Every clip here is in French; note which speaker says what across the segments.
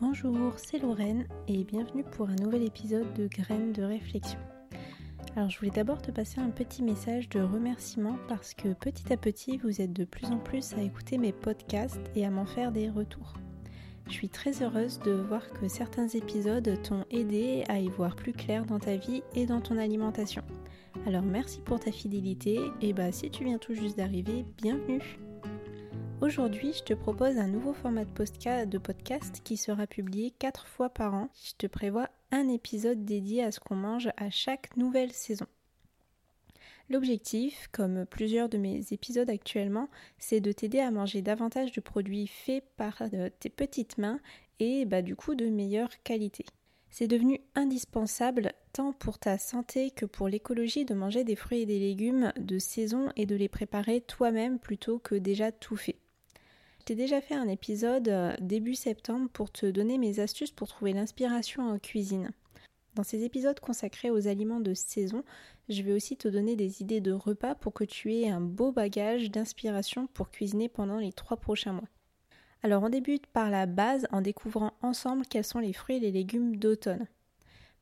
Speaker 1: Bonjour, c'est Lorraine et bienvenue pour un nouvel épisode de Graines de réflexion. Alors je voulais d'abord te passer un petit message de remerciement parce que petit à petit vous êtes de plus en plus à écouter mes podcasts et à m'en faire des retours. Je suis très heureuse de voir que certains épisodes t'ont aidé à y voir plus clair dans ta vie et dans ton alimentation. Alors merci pour ta fidélité et bah si tu viens tout juste d'arriver, bienvenue Aujourd'hui, je te propose un nouveau format de podcast qui sera publié 4 fois par an. Je te prévois un épisode dédié à ce qu'on mange à chaque nouvelle saison. L'objectif, comme plusieurs de mes épisodes actuellement, c'est de t'aider à manger davantage de produits faits par euh, tes petites mains et bah, du coup de meilleure qualité. C'est devenu indispensable tant pour ta santé que pour l'écologie de manger des fruits et des légumes de saison et de les préparer toi-même plutôt que déjà tout fait. Déjà fait un épisode euh, début septembre pour te donner mes astuces pour trouver l'inspiration en cuisine. Dans ces épisodes consacrés aux aliments de saison, je vais aussi te donner des idées de repas pour que tu aies un beau bagage d'inspiration pour cuisiner pendant les trois prochains mois. Alors on débute par la base en découvrant ensemble quels sont les fruits et les légumes d'automne.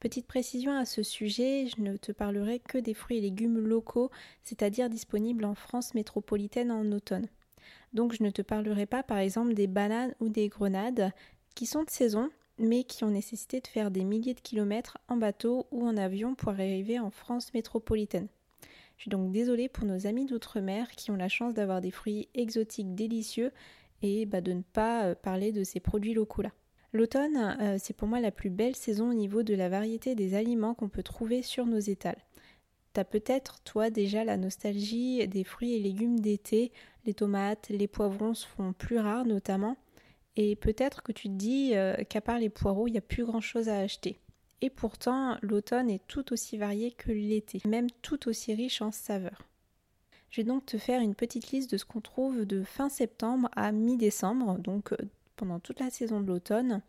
Speaker 1: Petite précision à ce sujet, je ne te parlerai que des fruits et légumes locaux, c'est-à-dire disponibles en France métropolitaine en automne. Donc je ne te parlerai pas par exemple des bananes ou des grenades qui sont de saison mais qui ont nécessité de faire des milliers de kilomètres en bateau ou en avion pour arriver en France métropolitaine. Je suis donc désolée pour nos amis d'outre-mer qui ont la chance d'avoir des fruits exotiques délicieux et bah, de ne pas euh, parler de ces produits locaux-là. L'automne, euh, c'est pour moi la plus belle saison au niveau de la variété des aliments qu'on peut trouver sur nos étals. T'as peut-être, toi, déjà la nostalgie des fruits et légumes d'été. Les tomates, les poivrons se font plus rares notamment. Et peut-être que tu te dis euh, qu'à part les poireaux, il n'y a plus grand-chose à acheter. Et pourtant, l'automne est tout aussi varié que l'été, même tout aussi riche en saveurs. Je vais donc te faire une petite liste de ce qu'on trouve de fin septembre à mi-décembre, donc euh, pendant toute la saison de l'automne,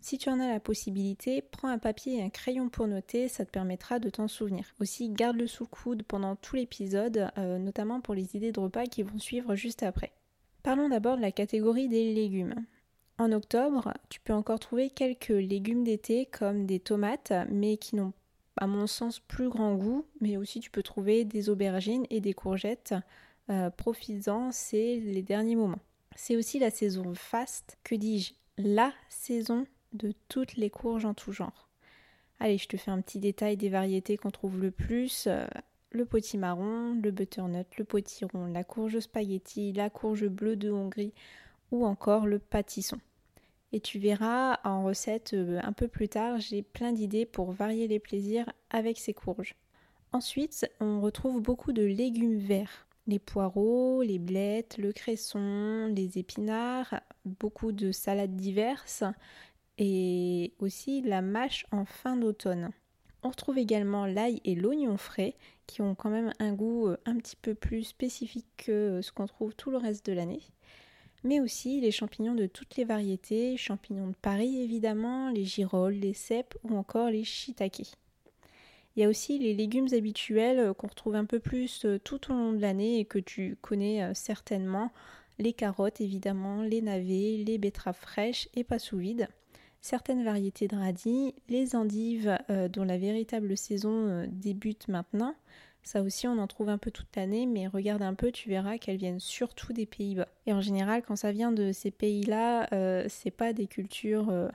Speaker 1: si tu en as la possibilité, prends un papier et un crayon pour noter, ça te permettra de t'en souvenir. Aussi, garde-le sous le coude pendant tout l'épisode, euh, notamment pour les idées de repas qui vont suivre juste après. Parlons d'abord de la catégorie des légumes. En octobre, tu peux encore trouver quelques légumes d'été comme des tomates, mais qui n'ont à mon sens plus grand goût, mais aussi tu peux trouver des aubergines et des courgettes. Euh, profitant, c'est les derniers moments. C'est aussi la saison faste, que dis-je, la saison de toutes les courges en tout genre. Allez, je te fais un petit détail des variétés qu'on trouve le plus. Euh, le potimarron, le butternut, le potiron, la courge spaghetti, la courge bleue de Hongrie ou encore le pâtisson. Et tu verras en recette euh, un peu plus tard, j'ai plein d'idées pour varier les plaisirs avec ces courges. Ensuite, on retrouve beaucoup de légumes verts. Les poireaux, les blettes, le cresson, les épinards, beaucoup de salades diverses, et aussi la mâche en fin d'automne. On retrouve également l'ail et l'oignon frais qui ont quand même un goût euh, un petit peu plus spécifique que euh, ce qu'on trouve tout le reste de l'année. Mais aussi les champignons de toutes les variétés, champignons de Paris évidemment, les girolles, les cèpes ou encore les shiitake. Il y a aussi les légumes habituels euh, qu'on retrouve un peu plus tout au long de l'année et que tu connais certainement, les carottes évidemment, les navets, les betteraves fraîches et pas sous vide certaines variétés de radis, les endives euh, dont la véritable saison euh, débute maintenant. Ça aussi, on en trouve un peu toute l'année, mais regarde un peu, tu verras qu'elles viennent surtout des Pays-Bas. Et en général, quand ça vient de ces pays-là, euh, c'est pas des cultures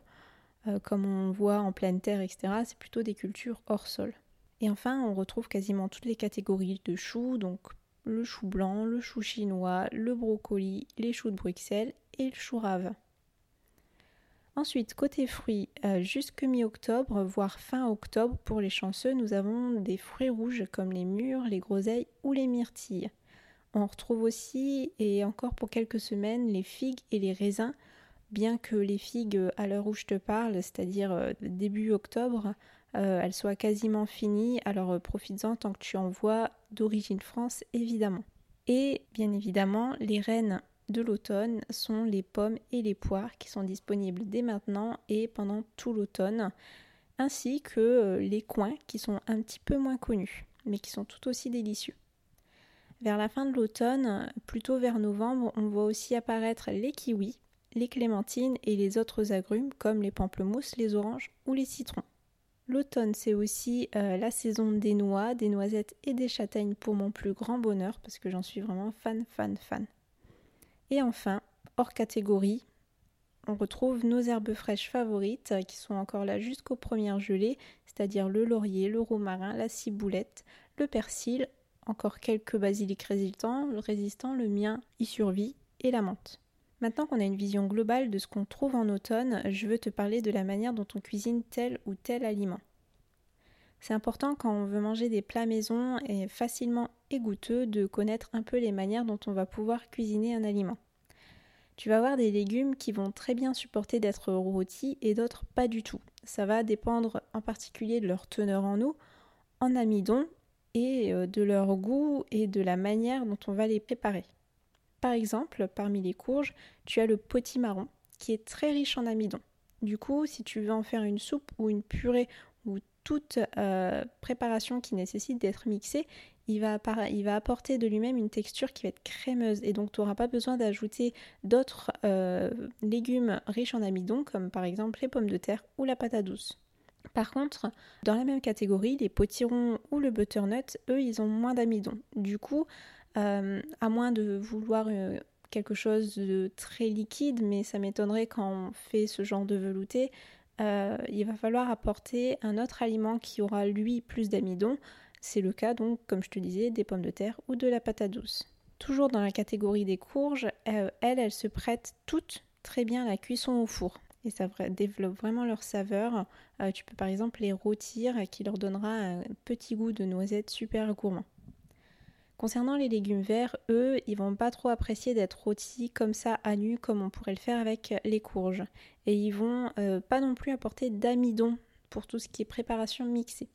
Speaker 1: comme on voit en pleine terre, etc. C'est plutôt des cultures hors sol. Et enfin, on retrouve quasiment toutes les catégories de choux, donc le chou blanc, le chou chinois, le brocoli, les choux de Bruxelles et le chou rave. Ensuite, côté fruits, euh, jusque mi-octobre, voire fin octobre, pour les chanceux, nous avons des fruits rouges comme les mûres, les groseilles ou les myrtilles. On retrouve aussi, et encore pour quelques semaines, les figues et les raisins, bien que les figues, à l'heure où je te parle, c'est-à-dire euh, début octobre, euh, elles soient quasiment finies, alors profites-en tant que tu en vois d'origine France, évidemment. Et bien évidemment, les rennes de l'automne sont les pommes et les poires qui sont disponibles dès maintenant et pendant tout l'automne, ainsi que euh, les coins qui sont un petit peu moins connus, mais qui sont tout aussi délicieux. Vers la fin de l'automne, plutôt vers novembre, on voit aussi apparaître les kiwis, les clémentines et les autres agrumes comme les pamplemousses, les oranges ou les citrons. L'automne, c'est aussi euh, la saison des noix, des noisettes et des châtaignes pour mon plus grand bonheur parce que j'en suis vraiment fan, fan, fan. Et enfin, hors catégorie, on retrouve nos herbes fraîches favorites euh, qui sont encore là jusqu'aux premières gelées, c'est-à-dire le laurier, le romarin, la ciboulette, le persil, encore quelques basiliques résistants, résistants le mien y survit, et la menthe. Maintenant qu'on a une vision globale de ce qu'on trouve en automne, je veux te parler de la manière dont on cuisine tel ou tel aliment. C'est important quand on veut manger des plats maison et facilement goûteux de connaître un peu les manières dont on va pouvoir cuisiner un aliment. Tu vas avoir des légumes qui vont très bien supporter d'être rôtis et d'autres pas du tout. Ça va dépendre en particulier de leur teneur en eau, en amidon et euh, de leur goût et de la manière dont on va les préparer. Par exemple, parmi les courges, tu as le potimarron qui est très riche en amidon. Du coup, si tu veux en faire une soupe ou une purée ou toute euh, préparation qui nécessite d'être mixée, il va, apporter de lui-même une texture qui va être crémeuse et donc tu n'auras pas besoin d'ajouter d'autres euh, légumes riches en amidon comme par exemple les pommes de terre ou la patate douce. Par contre, dans la même catégorie, les potirons ou le butternut, eux, ils ont moins d'amidon. Du coup, euh, à moins de vouloir euh, quelque chose de très liquide, mais ça m'étonnerait quand on fait ce genre de velouté, il va falloir apporter un autre aliment qui aura lui plus d'amidon. C'est le cas donc, comme je te disais, des pommes de terre ou de la patate douce. Toujours dans la catégorie des courges, elles, elles se prêtent toutes très bien à la cuisson au four et ça développe vraiment leur saveur. tu peux par exemple les rôtir qui leur donnera un petit goût de noisette super gourmand. Concernant les légumes verts, eux, ils vont pas trop apprécier d'être rôtis comme ça à nu comme on pourrait le faire avec les courges. Et ils vont euh, pas non plus apporter d'amidon pour tout ce qui est préparation mixée.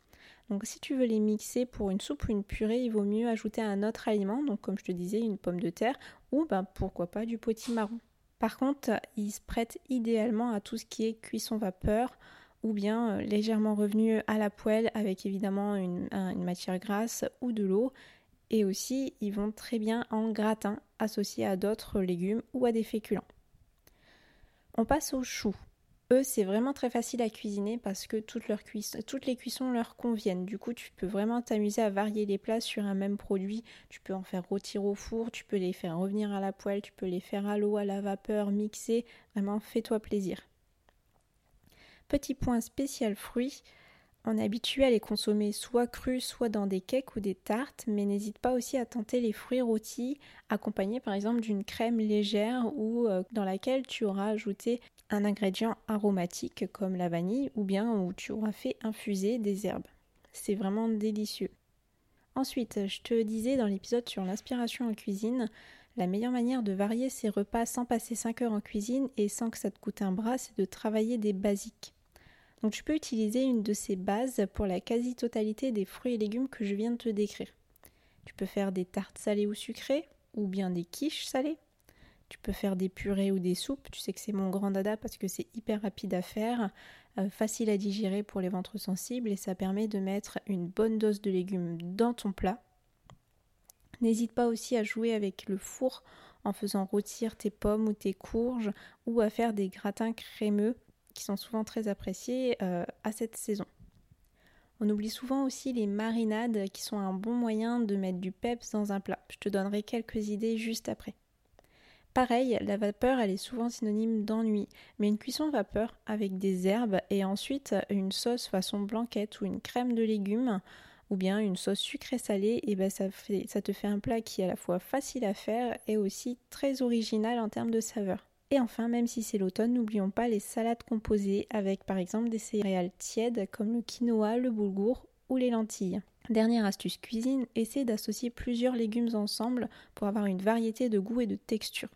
Speaker 1: Donc si tu veux les mixer pour une soupe ou une purée, il vaut mieux ajouter un autre aliment, donc comme je te disais, une pomme de terre ou ben, pourquoi pas du potimarron. Par contre, ils se prêtent idéalement à tout ce qui est cuisson vapeur ou bien euh, légèrement revenu à la poêle avec évidemment une matière grasse ou de l'eau et aussi ils vont très bien en gratin associé à d'autres légumes ou à des féculents. On passe aux choux. Eux, c'est vraiment très facile à cuisiner parce que toutes, les cuissons leur conviennent. Du coup, tu peux vraiment t'amuser à varier les plats sur un même produit. Tu peux en faire rôtir au four, tu peux les faire revenir à la poêle, tu peux les faire à l'eau, à la vapeur, mixer. Vraiment, fais-toi plaisir. Petit point spécial fruits. On est habitué à les consommer soit crus, soit dans des cakes ou des tartes, mais n'hésite pas aussi à tenter les fruits rôtis, accompagnés par exemple d'une crème légère ou euh, dans laquelle tu auras ajouté un ingrédient aromatique comme la vanille ou bien où tu auras fait infuser des herbes. C'est vraiment délicieux. Ensuite, je te disais dans l'épisode sur l'inspiration en cuisine, la meilleure manière de varier ses repas sans passer 5 heures en cuisine et sans que ça te coûte un bras, c'est de travailler des basiques. Donc tu peux utiliser une de ces bases pour la quasi-totalité des fruits et légumes que je viens de te décrire. Tu peux faire des tartes salées ou sucrées, ou bien des quiches salées. Tu peux faire des purées ou des soupes. Tu sais que c'est mon grand dada parce que c'est hyper rapide à faire, euh, facile à digérer pour les ventres sensibles et ça permet de mettre une bonne dose de légumes dans ton plat. N'hésite pas aussi à jouer avec le four en faisant rôtir tes pommes ou tes courges ou à faire des gratins crémeux qui sont souvent très appréciés euh, à cette saison. On oublie souvent aussi les marinades qui sont un bon moyen de mettre du peps dans un plat. Je te donnerai quelques idées juste après. Pareil, la vapeur, elle est souvent synonyme d'ennui, mais une cuisson vapeur avec des herbes et ensuite une sauce façon blanquette ou une crème de légumes ou bien une sauce sucrée salée, et ben ça, fait, ça te fait un plat qui est à la fois facile à faire et aussi très original en termes de saveur. Et enfin, même si c'est l'automne, n'oublions pas les salades composées avec par exemple des céréales tièdes comme le quinoa, le boulgour ou les lentilles. Dernière astuce cuisine, essaie d'associer plusieurs légumes ensemble pour avoir une variété de goût et de texture.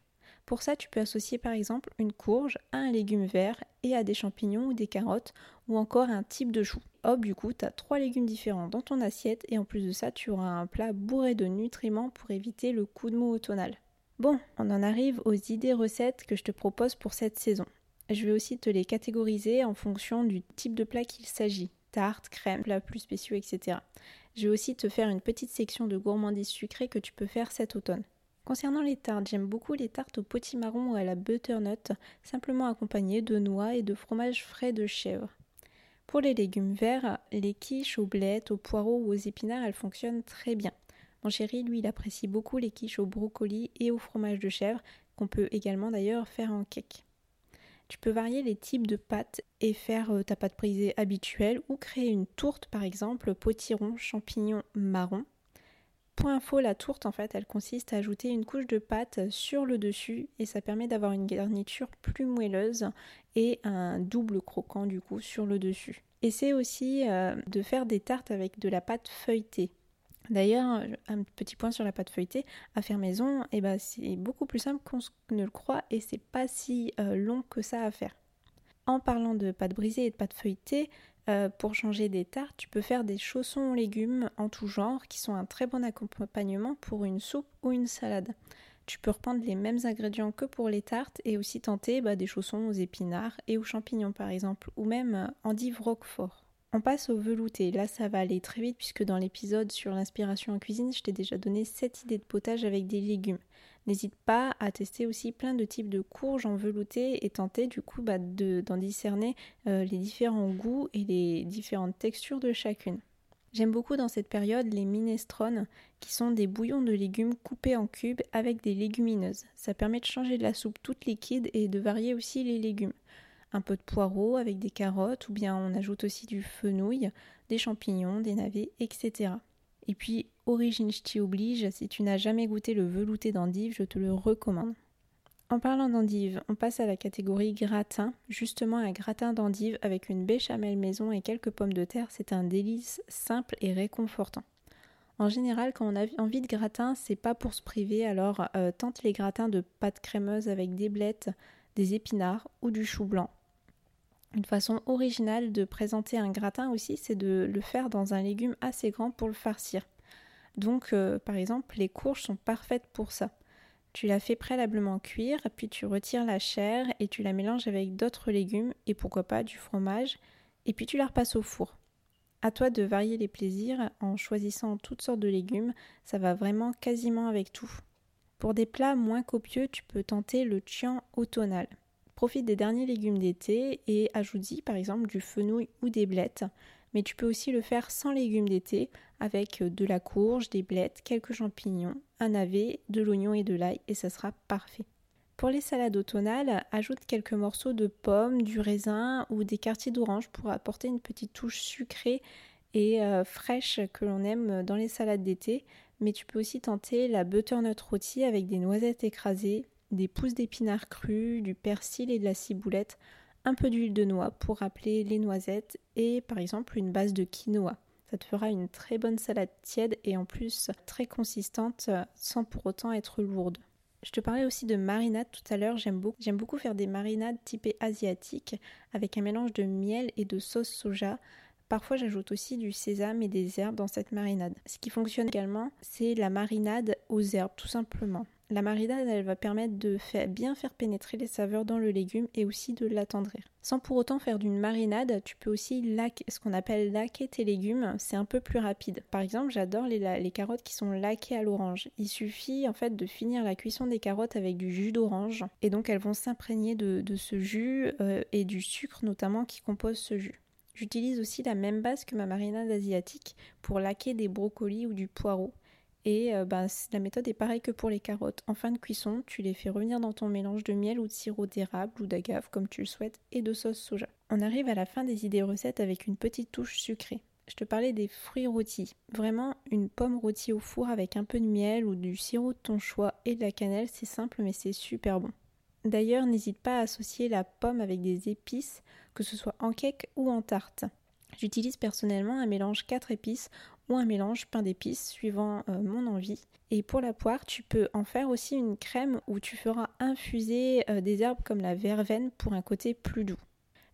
Speaker 1: Pour ça, tu peux associer par exemple une courge à un légume vert et à des champignons ou des carottes ou encore un type de chou. Hop, du coup, tu as trois légumes différents dans ton assiette et en plus de ça, tu auras un plat bourré de nutriments pour éviter le coup de mou automnal. Bon, on en arrive aux idées recettes que je te propose pour cette saison. Je vais aussi te les catégoriser en fonction du type de plat qu'il s'agit. Tarte, crème, plat plus spéciaux, etc. Je vais aussi te faire une petite section de gourmandises sucrées que tu peux faire cet automne. Concernant les tartes, j'aime beaucoup les tartes au potimarron ou à la butternut, simplement accompagnées de noix et de fromage frais de chèvre. Pour les légumes verts, les quiches aux blettes, aux poireaux ou aux épinards, elles fonctionnent très bien. Mon chéri, lui, il apprécie beaucoup les quiches au brocoli et au fromage de chèvre, qu'on peut également d'ailleurs faire en cake. Tu peux varier les types de pâtes et faire euh, ta pâte brisée habituelle ou créer une tourte par exemple potiron champignon marron pour info, la tourte, en fait, elle consiste à ajouter une couche de pâte sur le dessus et ça permet d'avoir une garniture plus moelleuse et un double croquant du coup sur le dessus. Essaie aussi euh, de faire des tartes avec de la pâte feuilletée. D'ailleurs, un petit point sur la pâte feuilletée, à faire maison, eh ben, c'est beaucoup plus simple qu'on ne le croit et c'est pas si euh, long que ça à faire. En parlant de pâte brisée et de pâte feuilletée, euh, pour changer des tartes, tu peux faire des chaussons aux légumes en tout genre qui sont un très bon accompagnement pour une soupe ou une salade. Tu peux reprendre les mêmes ingrédients que pour les tartes et aussi tenter bah, des chaussons aux épinards et aux champignons par exemple, ou même euh, endives roquefort. On passe au velouté. Là, ça va aller très vite puisque dans l'épisode sur l'inspiration en cuisine, je t'ai déjà donné 7 idées de potage avec des légumes. N'hésite pas à tester aussi plein de types de courges en velouté et tenter du coup bah, d'en discerner euh, les différents goûts et les différentes textures de chacune. J'aime beaucoup dans cette période les minestrones qui sont des bouillons de légumes coupés en cubes avec des légumineuses. Ça permet de changer de la soupe toute liquide et de varier aussi les légumes. Un peu de poireaux avec des carottes ou bien on ajoute aussi du fenouil, des champignons, des navets, etc. Et puis, origine ch'ti oblige, si tu n'as jamais goûté le velouté d'endive, je te le recommande. En parlant d'endive, on passe à la catégorie gratin. Justement, un gratin d'endive avec une béchamel maison et quelques pommes de terre, c'est un délice simple et réconfortant. En général, quand on a envie de gratin, c'est pas pour se priver, alors euh, tente les gratins de pâte crémeuse avec des blettes, des épinards ou du chou blanc. Une façon originale de présenter un gratin aussi, c'est de le faire dans un légume assez grand pour le farcir. Donc, euh, par exemple, les courges sont parfaites pour ça. Tu la fais préalablement cuire, puis tu retires la chair et tu la mélanges avec d'autres légumes et pourquoi pas du fromage, et puis tu la repasses au four. À toi de varier les plaisirs en choisissant toutes sortes de légumes, ça va vraiment quasiment avec tout. Pour des plats moins copieux, tu peux tenter le tian automnal. Profite des derniers légumes d'été et ajoute-y par exemple du fenouil ou des blettes. Mais tu peux aussi le faire sans légumes d'été avec de la courge, des blettes, quelques champignons, un navet, de l'oignon et de l'ail et ça sera parfait. Pour les salades automnales, ajoute quelques morceaux de pommes, du raisin ou des quartiers d'orange pour apporter une petite touche sucrée et euh, fraîche que l'on aime dans les salades d'été. Mais tu peux aussi tenter la butternut rôtie avec des noisettes écrasées, des pousses d'épinards crus, du persil et de la ciboulette, un peu d'huile de noix pour rappeler les noisettes et par exemple une base de quinoa. Ça te fera une très bonne salade tiède et en plus très consistante sans pour autant être lourde. Je te parlais aussi de marinade tout à l'heure, j'aime beaucoup, j'aime beaucoup faire des marinades typées asiatiques avec un mélange de miel et de sauce soja. Parfois j'ajoute aussi du sésame et des herbes dans cette marinade. Ce qui fonctionne également, c'est la marinade aux herbes tout simplement. La marinade, elle va permettre de bien faire pénétrer les saveurs dans le légume et aussi de l'attendrir. Sans pour autant faire d'une marinade, tu peux aussi laquer, ce qu'on appelle laquer tes légumes, c'est un peu plus rapide. Par exemple, j'adore les, carottes qui sont laquées à l'orange. Il suffit en fait de finir la cuisson des carottes avec du jus d'orange et donc elles vont s'imprégner de, ce jus euh, et du sucre notamment qui compose ce jus. J'utilise aussi la même base que ma marinade asiatique pour laquer des brocolis ou du poireau. Et euh, ben, la méthode est pareille que pour les carottes. En fin de cuisson, tu les fais revenir dans ton mélange de miel ou de sirop d'érable ou d'agave comme tu le souhaites et de sauce soja. On arrive à la fin des idées recettes avec une petite touche sucrée. Je te parlais des fruits rôtis. Vraiment, une pomme rôtie au four avec un peu de miel ou du sirop de ton choix et de la cannelle, c'est simple mais c'est super bon. D'ailleurs, n'hésite pas à associer la pomme avec des épices, que ce soit en cake ou en tarte. J'utilise personnellement un mélange 4 épices ou un mélange pain d'épices suivant euh, mon envie. Et pour la poire, tu peux en faire aussi une crème où tu feras infuser euh, des herbes comme la verveine pour un côté plus doux.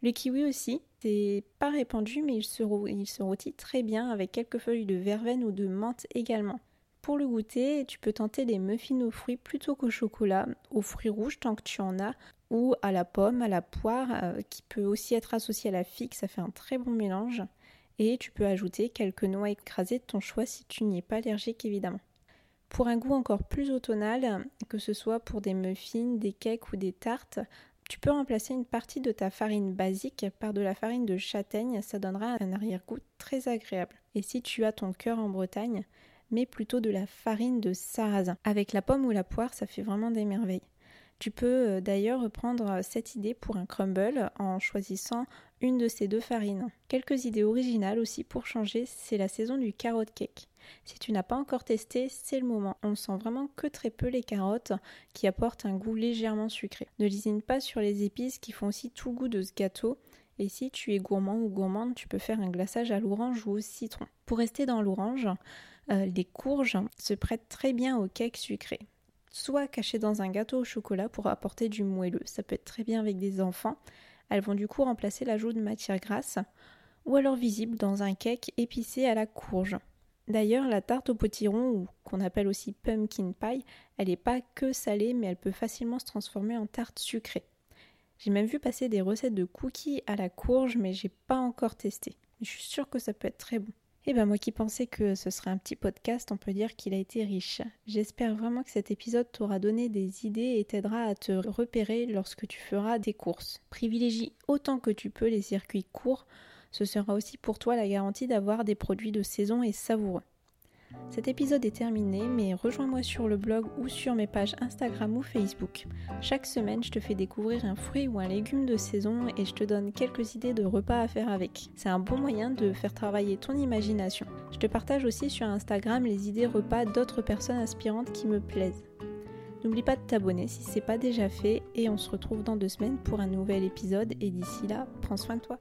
Speaker 1: Le kiwi aussi, c'est pas répandu mais il se, il se rôtit très bien avec quelques feuilles de verveine ou de menthe également. Pour le goûter, tu peux tenter des muffins aux fruits plutôt qu'au chocolat, aux fruits rouges tant que tu en as, ou à la pomme, à la poire, euh, qui peut aussi être associée à la figue, ça fait un très bon mélange et tu peux ajouter quelques noix écrasées de ton choix si tu n'y es pas allergique évidemment. Pour un goût encore plus automnal, que ce soit pour des muffins, des cakes ou des tartes, tu peux remplacer une partie de ta farine basique par de la farine de châtaigne, ça donnera un arrière-goût très agréable. Et si tu as ton cœur en Bretagne, mets plutôt de la farine de sarrasin. Avec la pomme ou la poire, ça fait vraiment des merveilles. Tu peux euh, d'ailleurs reprendre cette idée pour un crumble en choisissant une de ces deux farines. Quelques idées originales aussi pour changer, c'est la saison du carrot cake. Si tu n'as pas encore testé, c'est le moment. On sent vraiment que très peu les carottes qui apportent un goût légèrement sucré. Ne lésine pas sur les épices qui font aussi tout le goût de ce gâteau. Et si tu es gourmand ou gourmande, tu peux faire un glaçage à l'orange ou au citron. Pour rester dans l'orange, euh, les courges se prêtent très bien au cake sucré. Soit cachées dans un gâteau au chocolat pour apporter du moelleux. Ça peut être très bien avec des enfants. Elles vont du coup remplacer l'ajout de matière grasse. Ou alors visibles dans un cake épicé à la courge. D'ailleurs, la tarte au potiron, ou qu'on appelle aussi pumpkin pie, elle n'est pas que salée, mais elle peut facilement se transformer en tarte sucrée. J'ai même vu passer des recettes de cookies à la courge, mais j'ai pas encore testé. je suis sûre que ça peut être très bon. Et eh ben moi qui pensais que ce serait un petit podcast, on peut dire qu'il a été riche. J'espère vraiment que cet épisode t'aura donné des idées et t'aidera à te repérer lorsque tu feras des courses. Privilégie autant que tu peux les circuits courts ce sera aussi pour toi la garantie d'avoir des produits de saison et savoureux. Cet épisode est terminé, mais rejoins-moi sur le blog ou sur mes pages Instagram ou Facebook. Chaque semaine, je te fais découvrir un fruit ou un légume de saison et je te donne quelques idées de repas à faire avec. C'est un bon moyen de faire travailler ton imagination. Je te partage aussi sur Instagram les idées repas d'autres personnes inspirantes qui me plaisent. N'oublie pas de t'abonner si ce n'est pas déjà fait et on se retrouve dans deux semaines pour un nouvel épisode et d'ici là, prends soin de toi.